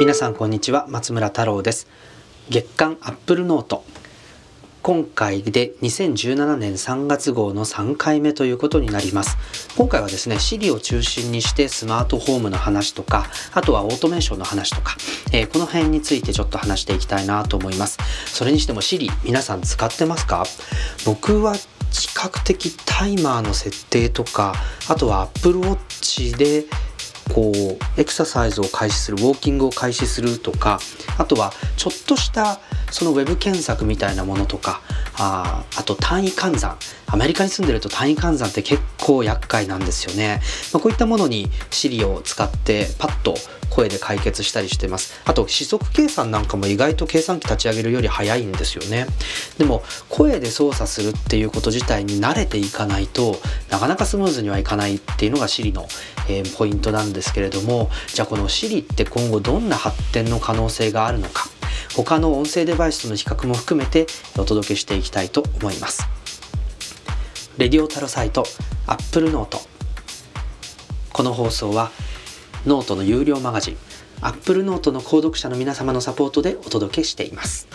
皆さんこんにちは松村太郎です。月刊アップルノート今回で2017年3月号の3回目ということになります。今回はですね Siri を中心にしてスマートホームの話とかあとはオートメーションの話とか、えー、この辺についてちょっと話していきたいなと思います。それにしても Siri 皆さん使ってますか？僕は比較的タイマーの設定とかあとは Apple Watch でこうエクササイズを開始するウォーキングを開始するとかあとはちょっとしたそのウェブ検索みたいなものとかああと単位換算。アメリカに住んでると単位換算って結構厄介なんですよね、まあ、こういったものに Siri を使ってパッと声で解決したりしてます。あと指則計算なんかも意外と計算機立ち上げるより早いんですよね。でも声で操作するっていうこと自体に慣れていかないとなかなかスムーズにはいかないっていうのが Siri の、えー、ポイントなんですけれども。じゃあこの Siri って今後どんな発展の可能性があるのか。他の音声デバイスとの比較も含めてお届けしていきたいと思います。レディオタロサイト Apple Note この放送はノートの有料マガジン Apple Note の購読者の皆様のサポートでお届けしています。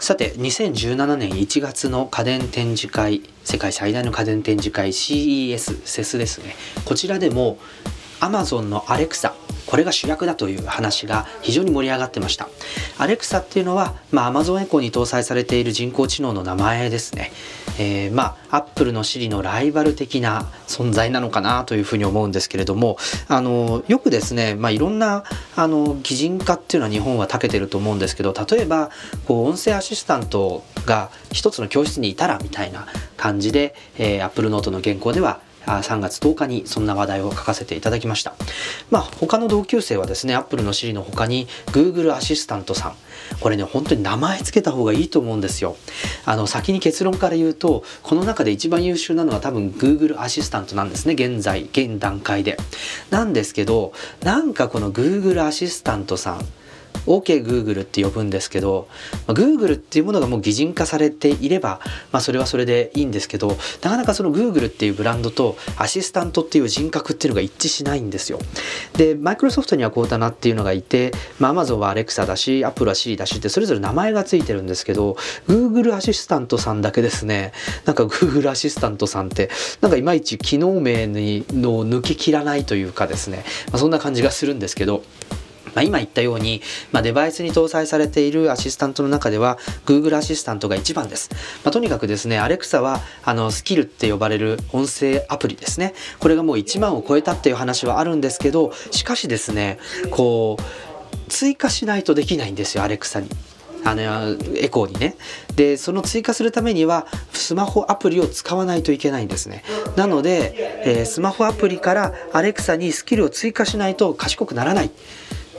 さて2017年1月の家電展示会世界最大の家電展示会 CES セスですね。こちらでも Amazon の Alexa これが主役だという話が非常に盛り上がってました。アレクサっていうのは、まあ、Amazon エコーに搭載されている人工知能の名前ですね。えー、まあ、Apple の Siri のライバル的な存在なのかなというふうに思うんですけれども、あの、よくですね、まあ、いろんな、あの、擬人化っていうのは日本は長けてると思うんですけど、例えば、こう、音声アシスタントが一つの教室にいたらみたいな感じで、えー、Apple Note の原稿では3月10日にそんな話題を書かせていただきました。まあ他の同級生はですね、Apple の Siri の他に Google アシスタントさん。これね、本当に名前つけた方がいいと思うんですよ。あの、先に結論から言うと、この中で一番優秀なのは多分 Google アシスタントなんですね、現在、現段階で。なんですけど、なんかこの Google アシスタントさん、OKGoogle、って呼ぶんですけど、まあ、Google っていうものがもう擬人化されていれば、まあ、それはそれでいいんですけどなかなかその Google っていうブランドとアシスタントっていう人格っていうのが一致しないんですよ。でマイクロソフトにはコータナっていうのがいて、まあ、Amazon は Alexa だし Apple は Siri だしってそれぞれ名前がついてるんですけど Google アシスタントさんだけですね。なんか Google アシスタントさんってなんかいまいち機能名にの抜けきらないというかですね、まあ、そんな感じがするんですけど。まあ、今言ったように、まあ、デバイスに搭載されているアシスタントの中では Google アシスタントが一番です。まあ、とにかくですね、Alexa はあのスキルって呼ばれる音声アプリですね。これがもう1万を超えたっていう話はあるんですけど、しかしですね、こう、追加しないとできないんですよ、Alexa に。あのエコーにねでその追加するためにはスマホアプリを使わないといけないんですねなので、えー、スマホアプリから Alexa にスキルを追加しないと賢くならない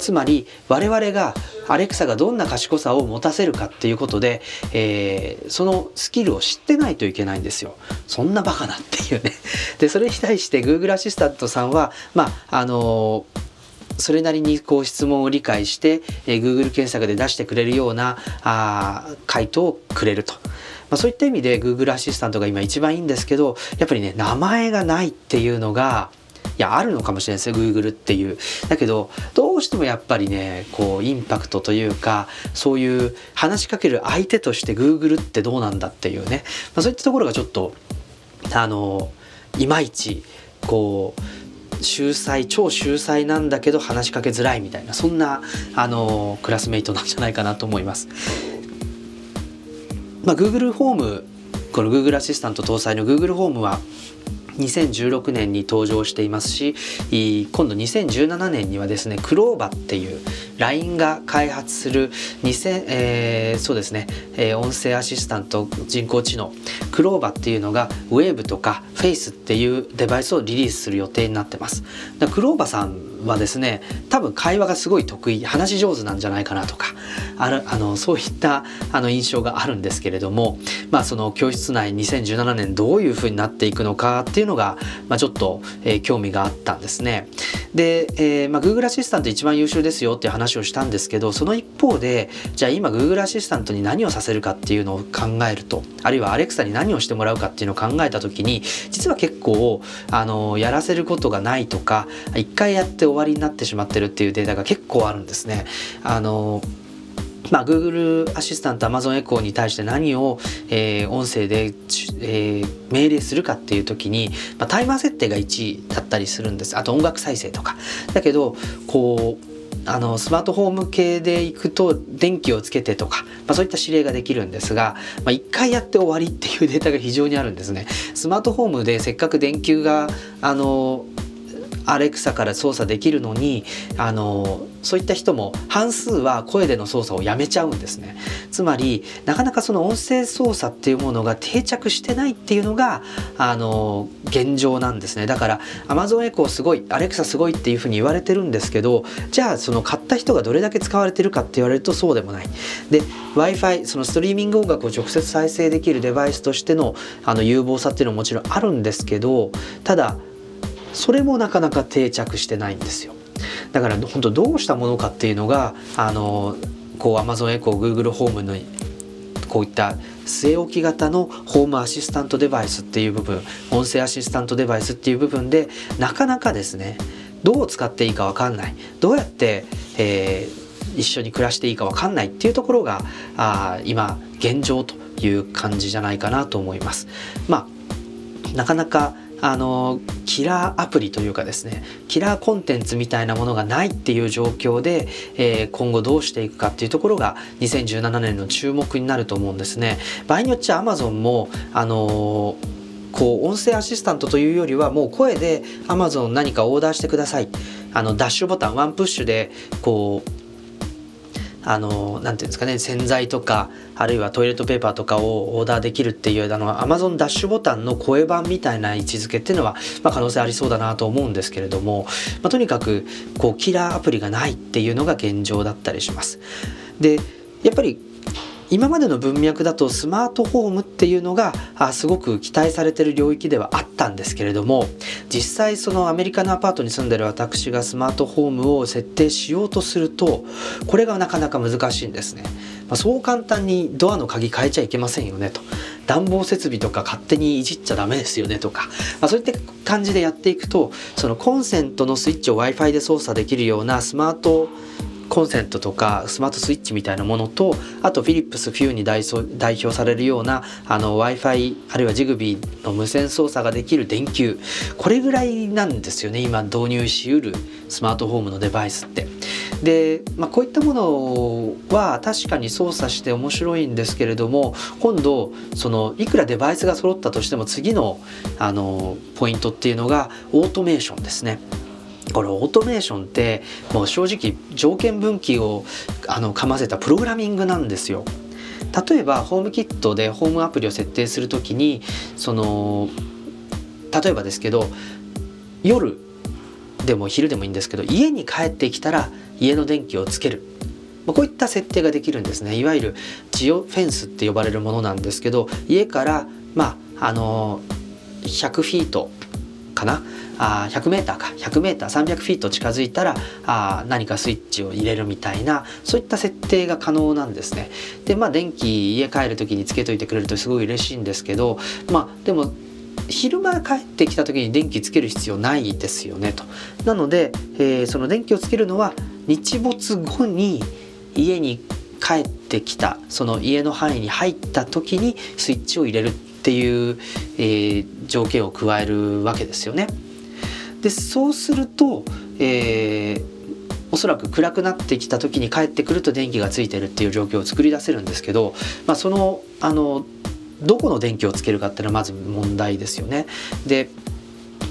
つまり我々がアレクサがどんな賢さを持たせるかっていうことで、えー、そのスキルを知ってないといけないんですよ。そんなバカなっていうね。で、それに対して Google アシスタントさんは、まあ、あのーそれなりにこう質問を理解して、えー、Google 検索で出してくれるようなあ回答をくれると。まあ、そういった意味で Google アシスタントが今一番いいんですけど、やっぱりね、名前がないっていうのが、いやあるのかもしれないですよ Google っていうだけどどうしてもやっぱりねこうインパクトというかそういう話しかける相手として Google ってどうなんだっていうね、まあ、そういったところがちょっとあのいまいちこう秀才超秀才なんだけど話しかけづらいみたいなそんなあのクラスメイトなんじゃないかなと思います。まあ、Google ホームこの Google アシスタント搭載の Google ホームは2016年に登場していますし今度2017年にはですねクローバっていう LINE が開発する2000、えー、そうですね、えー、音声アシスタント人工知能。クローバっていうのが Wave とか Face っていうデバイスをリリースする予定になってます。クローバさんはですね多分会話がすごい得意話し上手なんじゃないかなとかあるあのそういったあの印象があるんですけれども、まあ、その教室内2017年どういうふうになっていくのかっていうのが、まあ、ちょっと、えー、興味があったんですね。で、えーまあ、Google アシスタント一番優秀ですよっていう話をしたんですけどその一方でじゃあ今 Google アシスタントに何をさせるかっていうのを考えるとあるいは Alexa に何をしてもらうかっていうのを考えた時に実は結構あのやらせることがないとか一回やって終わりになってしまってるっていうデータが結構あるんですね。あのまあ、Google アシスタント Amazon エコーに対して何を、えー、音声で、えー、命令するかっていう時に、まあ、タイマー設定が1位だったりするんですあと音楽再生とかだけどこうあのスマートフォーム系でいくと電気をつけてとか、まあ、そういった指令ができるんですが、まあ、1回やって終わりっていうデータが非常にあるんですね。スマートフォームでせっかく電球があのアレクサから操作できるのにあのそういった人も半数は声での操作をやめちゃうんですね。つまりなかなかその音声操作っていうものが定着してないっていうのがあの現状なんですね。だから Amazon エコーすごいアレクサすごいっていうふうに言われてるんですけどじゃあその買った人がどれだけ使われてるかって言われるとそうでもない。で w i f i そのストリーミング音楽を直接再生できるデバイスとしてのあの有望さっていうのももちろんあるんですけどただそれもなかなか定着してないんですよだから本当どうしたものかっていうのがあのこう Amazon エコー Google ホームのこういった据え置き型のホームアシスタントデバイスっていう部分音声アシスタントデバイスっていう部分でなかなかですねどう使っていいか分かんないどうやって、えー、一緒に暮らしていいか分かんないっていうところがあ今現状という感じじゃないかなと思います。まあなかなかあのキラーアプリというかですねキラーコンテンツみたいなものがないっていう状況で、えー、今後どうしていくかっていうところが2017年の注目になると思うんですね。場合によっちゃ Amazon もあのこう音声アシスタントというよりはもう声で Amazon 何かオーダーしてくださいあのダッシュボタンワンプッシュでこうあのなんていうんですかね洗剤とかあるいはトイレットペーパーとかをオーダーできるっていうあの Amazon ダッシュボタンの声版みたいな位置づけっていうのは、まあ、可能性ありそうだなと思うんですけれども、まあ、とにかくこうキラーアプリがないっていうのが現状だったりします。でやっぱり今までの文脈だとスマートフォームっていうのがあすごく期待されてる領域ではあったんですけれども実際そのアメリカのアパートに住んでる私がスマートフォームを設定しようとするとこれがなかなか難しいんですね。まあ、そう簡単にドアの鍵変えちゃいけませんよねと暖房設備とか勝手にいじっちゃダメですよねとか、まあ、そういった感じでやっていくとそのコンセントのスイッチを w i f i で操作できるようなスマートコンセントとかスマートスイッチみたいなものとあとフィリップスフューに代表されるような w i f i あるいはジグビーの無線操作ができる電球これぐらいなんですよね今導入しうるスマートフォームのデバイスって。で、まあ、こういったものは確かに操作して面白いんですけれども今度そのいくらデバイスが揃ったとしても次のあのポイントっていうのがオートメーションですね。これオートメーションってもう正直条件分岐をあのかませたプログラミングなんですよ。例えばホームキットでホームアプリを設定する時にその例えばですけど夜でも昼でもいいんですけど家に帰ってきたら家の電気をつけるこういった設定ができるんですねいわゆるジオフェンスって呼ばれるものなんですけど家からまああの100フィートかなあ 100m か 100m300 フィート近づいたらあ何かスイッチを入れるみたいなそういった設定が可能なんですね。でまあ電気家帰る時につけといてくれるとすごい嬉しいんですけどまあでも昼間帰ってきた時に電気つける必要ないですよねと。なので、えー、その電気をつけるのは日没後に家に帰ってきたその家の範囲に入った時にスイッチを入れるっていう、えー、条件を加えるわけですよね。でそうすると、えー、おそらく暗くなってきた時に帰ってくると電気がついてるっていう状況を作り出せるんですけど、まあ、そのあのどこの電気をつけるかっていうのはまず問題ですよね。で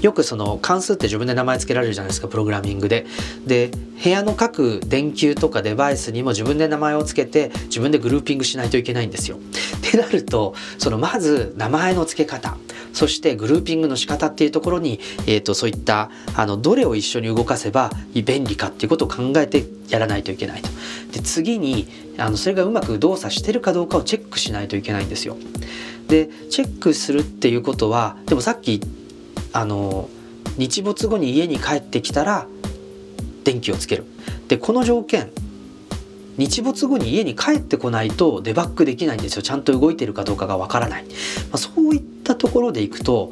よくその関数って自分で名前付けられるじゃないですかプログラミングで。で部屋の各電球とかデバイスにも自分で名前を付けて自分でグルーピングしないといけないんですよ。ってなるとそのまず名前の付け方そしてグルーピングの仕方っていうところに、えーと、そういったあのどれを一緒に動かせば便利かっていうことを考えてやらないといけないと。で次にあのそれがうまく動作してるかどうかをチェックしないといけないんですよ。でチェックするっていうことはでもさっきあの日没後に家に帰ってきたら電気をつける。でこの条件日没後に家に帰ってこないとデバッグできないんですよちゃんと動いてるかどうかがわからない、まあ、そういったところでいくと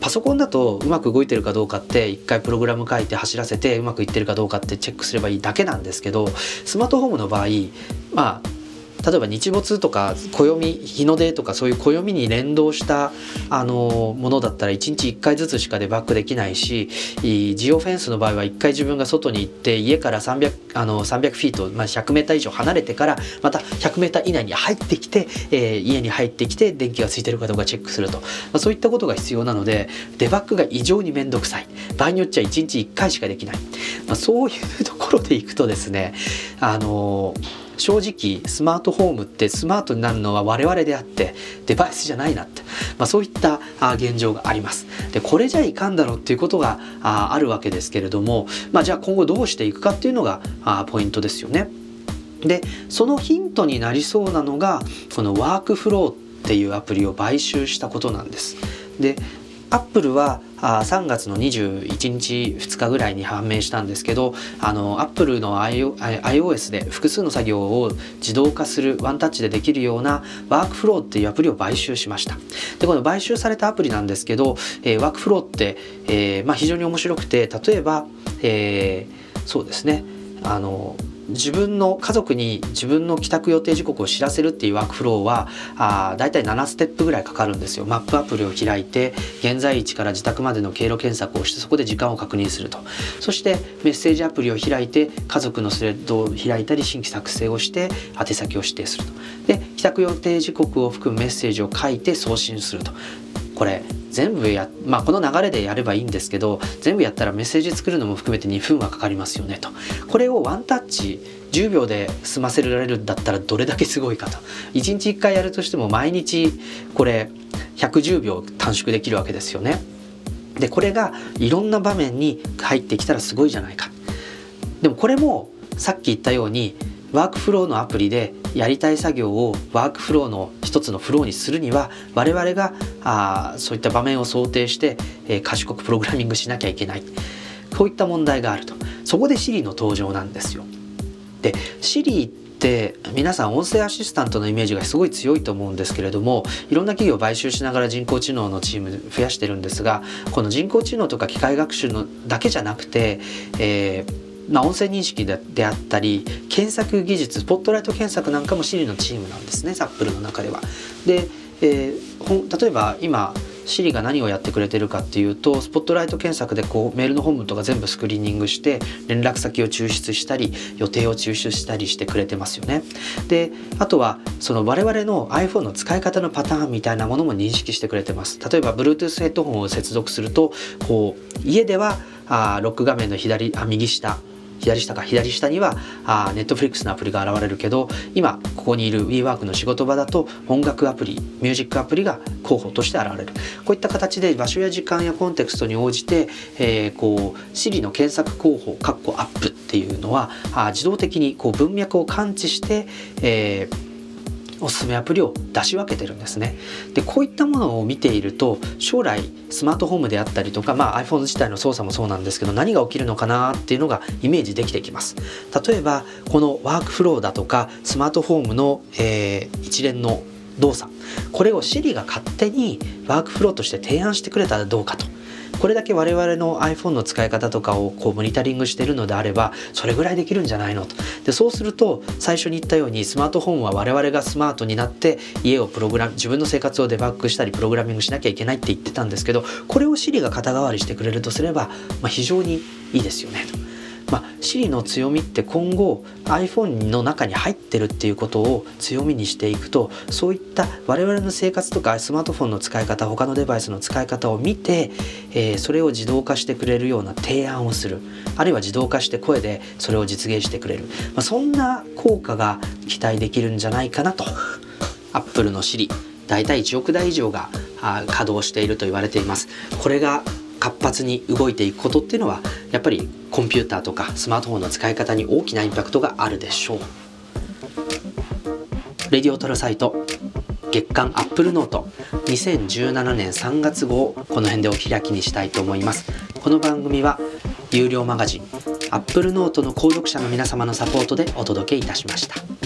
パソコンだとうまく動いてるかどうかって一回プログラム書いて走らせてうまくいってるかどうかってチェックすればいいだけなんですけどスマートフォームの場合まあ例えば日没とか暦日の出とかそういう暦に連動したあのものだったら1日1回ずつしかデバッグできないしジオフェンスの場合は1回自分が外に行って家から300あの300フィート、まあ、100メーター以上離れてからまた100メーター以内に入ってきて、えー、家に入ってきて電気がついてるかどうかチェックすると、まあ、そういったことが必要なのでデバッグが異常に面倒くさい。場合によっちゃ1日1回しかできない、まあ、そういうところでいくとですねあのー正直スマートフォームってスマートになるのは我々であってデバイスじゃないなって、まあ、そういった現状があります。でこれじゃいかんだろうっていうことがあるわけですけれども、まあ、じゃあ今後どうしていくかっていうのがポイントですよね。でそのヒントになりそうなのがこのワークフローっていうアプリを買収したことなんです。でアップルはあ3月の21日2日ぐらいに判明したんですけどあのアップルの iOS で複数の作業を自動化するワンタッチでできるようなワークフローっていうアプリを買収しました。でこの買収されたアプリなんですけど、えー、ワークフローって、えーまあ、非常に面白くて例えば、えー、そうですね。あの自分の家族に自分の帰宅予定時刻を知らせるっていうワークフローはあだいたい7ステップぐらいかかるんですよ。マップアプリを開いて現在位置から自宅までの経路検索をしてそこで時間を確認すると。そしてメッセージアプリを開いて家族のスレッドを開いたり新規作成をして宛先を指定すると。で帰宅予定時刻を含むメッセージを書いて送信すると。これ全部やまあこの流れでやればいいんですけど全部やったらメッセージ作るのも含めて2分はかかりますよねと。これをワンタッチ10秒で済ませられるんだったらどれだけすごいかと。1日1回やるとしても毎日これ110秒短縮できるわけですよね。でこれがいろんな場面に入ってきたらすごいじゃないか。でもこれもさっき言ったようにワークフローのアプリでやりたい作業をワークフローの一つのフローにするには我々があそういった場面を想定して、えー、賢くプログラミングしなきゃいけないこういった問題があるとそこで Siri の登場なんですよ。で Siri って皆さん音声アシスタントのイメージがすごい強いと思うんですけれどもいろんな企業を買収しながら人工知能のチーム増やしてるんですがこの人工知能とか機械学習のだけじゃなくて、えーまあ、音声認識であったり検索技術スポットライト検索なんかも Siri のチームなんですねアップルの中では。で、えー、例えば今 Siri が何をやってくれてるかっていうとスポットライト検索でこうメールの本文とか全部スクリーニングして連絡先を抽出したり予定を抽出したりしてくれてますよね。であとはその我々の iPhone の使い方のパターンみたいなものも認識してくれてます。例えば Bluetooth ヘッドホンを接続するとこう家ではあロック画面の左あ右下左下か左下にはあ Netflix のアプリが現れるけど今ここにいる WeWork の仕事場だと音楽アプリミュージックアプリが候補として現れる。こういった形で場所や時間やコンテクストに応じて、えー、こう Siri の検索候補カッコアップっていうのはあ自動的にこう文脈を感知して、えーおすすめアプリを出し分けてるんですね。でこういったものを見ていると将来スマートフォームであったりとか、まあ、iPhone 自体の操作もそうなんですけど何が起きるのかなっていうのがイメージできてきます。例えばこのワークフローだとかスマートフォームの、えー、一連の動作これを Siri が勝手にワークフローとして提案してくれたらどうかと。これだけ我々の iPhone の使い方とかをこうモニタリングしてるのであればそれぐらいできるんじゃないのとでそうすると最初に言ったようにスマートフォンは我々がスマートになって家をプログラム自分の生活をデバッグしたりプログラミングしなきゃいけないって言ってたんですけどこれを Siri が肩代わりしてくれるとすれば、まあ、非常にいいですよねと。まあ、Siri の強みって今後 iPhone の中に入ってるっていうことを強みにしていくとそういった我々の生活とかスマートフォンの使い方他のデバイスの使い方を見て、えー、それを自動化してくれるような提案をする。あるいは自動化して声でそれを実現してくれる、まあ、そんな効果が期待できるんじゃないかなと。Apple の Siri 大体1億台以上が稼働していると言われています。これが活発に動いていくことっていうのはやっぱりコンピューターとかスマートフォンの使い方に大きなインパクトがあるでしょう。レディオトラサイト月間アップルノート。2017年3月号をこの辺でお開きにしたいと思います。この番組は有料マガジンアップルノートの購読者の皆様のサポートでお届けいたしました。